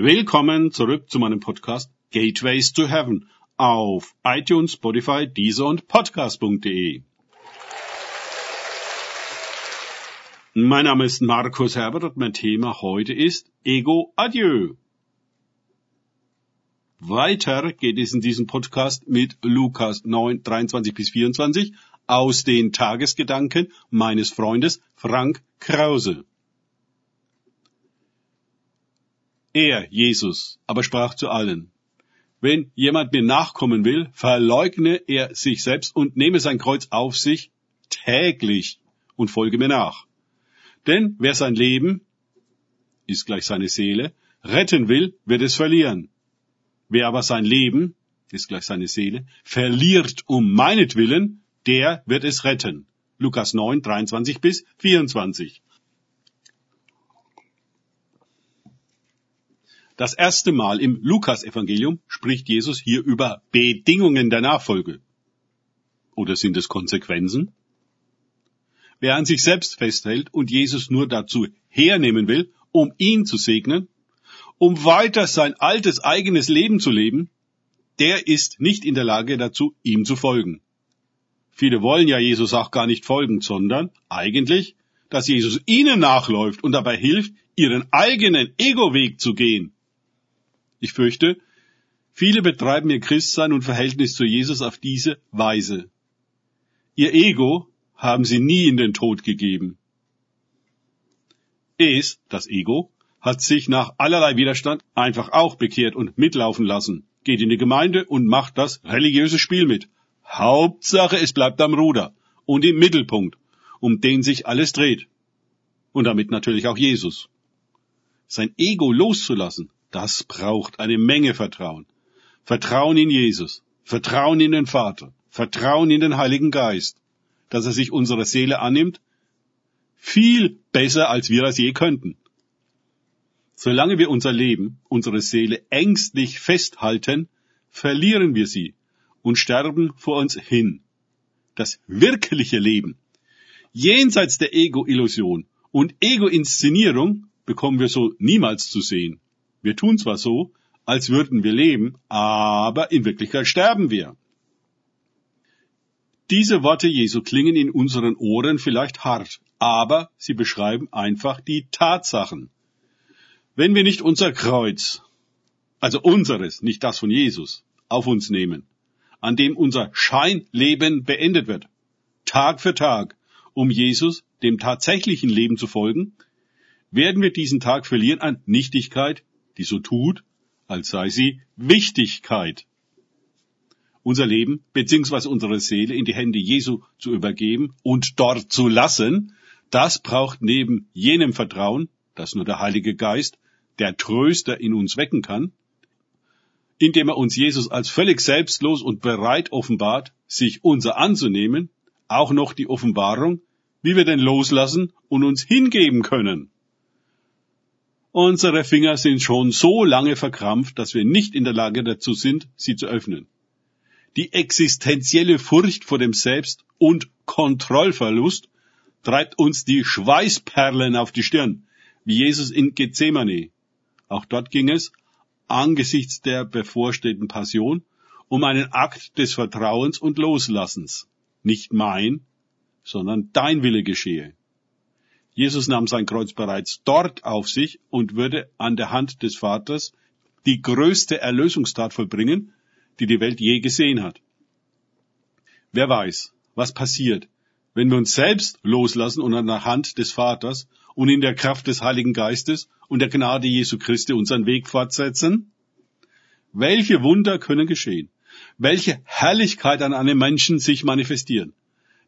Willkommen zurück zu meinem Podcast Gateways to Heaven auf iTunes, Spotify, Deezer und Podcast.de. Mein Name ist Markus Herbert und mein Thema heute ist Ego Adieu. Weiter geht es in diesem Podcast mit Lukas 9, 23 bis 24 aus den Tagesgedanken meines Freundes Frank Krause. Er, Jesus, aber sprach zu allen, wenn jemand mir nachkommen will, verleugne er sich selbst und nehme sein Kreuz auf sich täglich und folge mir nach. Denn wer sein Leben, ist gleich seine Seele, retten will, wird es verlieren. Wer aber sein Leben, ist gleich seine Seele, verliert um meinetwillen, der wird es retten. Lukas 9, 23 bis 24. Das erste Mal im Lukasevangelium spricht Jesus hier über Bedingungen der Nachfolge. Oder sind es Konsequenzen? Wer an sich selbst festhält und Jesus nur dazu hernehmen will, um ihn zu segnen, um weiter sein altes eigenes Leben zu leben, der ist nicht in der Lage dazu, ihm zu folgen. Viele wollen ja Jesus auch gar nicht folgen, sondern eigentlich, dass Jesus ihnen nachläuft und dabei hilft, ihren eigenen Ego-Weg zu gehen. Ich fürchte, viele betreiben ihr Christsein und Verhältnis zu Jesus auf diese Weise. Ihr Ego haben sie nie in den Tod gegeben. Es, das Ego, hat sich nach allerlei Widerstand einfach auch bekehrt und mitlaufen lassen, geht in die Gemeinde und macht das religiöse Spiel mit. Hauptsache, es bleibt am Ruder und im Mittelpunkt, um den sich alles dreht. Und damit natürlich auch Jesus. Sein Ego loszulassen, das braucht eine Menge Vertrauen. Vertrauen in Jesus, Vertrauen in den Vater, Vertrauen in den Heiligen Geist, dass er sich unserer Seele annimmt, viel besser als wir das je könnten. Solange wir unser Leben, unsere Seele ängstlich festhalten, verlieren wir sie und sterben vor uns hin. Das wirkliche Leben, jenseits der Ego-Illusion und Ego-Inszenierung, bekommen wir so niemals zu sehen. Wir tun zwar so, als würden wir leben, aber in Wirklichkeit sterben wir. Diese Worte Jesu klingen in unseren Ohren vielleicht hart, aber sie beschreiben einfach die Tatsachen. Wenn wir nicht unser Kreuz, also unseres, nicht das von Jesus, auf uns nehmen, an dem unser Scheinleben beendet wird, Tag für Tag, um Jesus, dem tatsächlichen Leben zu folgen, werden wir diesen Tag verlieren an Nichtigkeit, die so tut, als sei sie Wichtigkeit. Unser Leben bzw. unsere Seele in die Hände Jesu zu übergeben und dort zu lassen, das braucht neben jenem Vertrauen, das nur der Heilige Geist, der Tröster in uns wecken kann, indem er uns Jesus als völlig selbstlos und bereit offenbart, sich unser anzunehmen, auch noch die Offenbarung, wie wir denn loslassen und uns hingeben können. Unsere Finger sind schon so lange verkrampft, dass wir nicht in der Lage dazu sind, sie zu öffnen. Die existenzielle Furcht vor dem Selbst und Kontrollverlust treibt uns die Schweißperlen auf die Stirn, wie Jesus in Gethsemane. Auch dort ging es, angesichts der bevorstehenden Passion, um einen Akt des Vertrauens und Loslassens. Nicht mein, sondern dein Wille geschehe. Jesus nahm sein Kreuz bereits dort auf sich und würde an der Hand des Vaters die größte Erlösungstat vollbringen, die die Welt je gesehen hat. Wer weiß, was passiert, wenn wir uns selbst loslassen und an der Hand des Vaters und in der Kraft des Heiligen Geistes und der Gnade Jesu Christi unseren Weg fortsetzen? Welche Wunder können geschehen? Welche Herrlichkeit an einem Menschen sich manifestieren,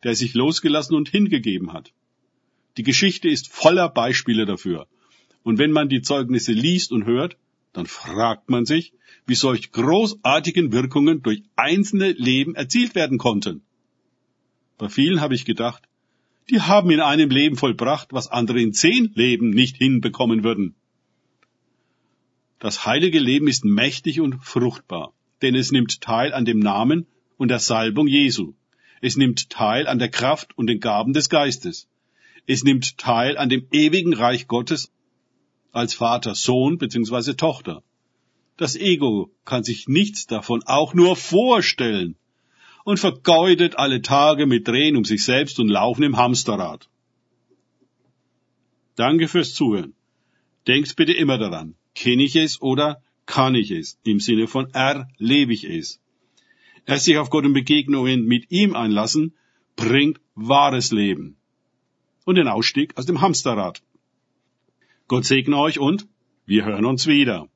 der sich losgelassen und hingegeben hat? Die Geschichte ist voller Beispiele dafür. Und wenn man die Zeugnisse liest und hört, dann fragt man sich, wie solch großartigen Wirkungen durch einzelne Leben erzielt werden konnten. Bei vielen habe ich gedacht, die haben in einem Leben vollbracht, was andere in zehn Leben nicht hinbekommen würden. Das heilige Leben ist mächtig und fruchtbar, denn es nimmt teil an dem Namen und der Salbung Jesu. Es nimmt teil an der Kraft und den Gaben des Geistes. Es nimmt teil an dem ewigen Reich Gottes als Vater, Sohn bzw. Tochter. Das Ego kann sich nichts davon auch nur vorstellen und vergeudet alle Tage mit Drehen um sich selbst und Laufen im Hamsterrad. Danke fürs Zuhören. Denkt bitte immer daran, kenne ich es oder kann ich es, im Sinne von erlebe ich es. Erst sich auf Gott und Begegnungen mit ihm einlassen, bringt wahres Leben. Und den Ausstieg aus dem Hamsterrad. Gott segne euch und wir hören uns wieder.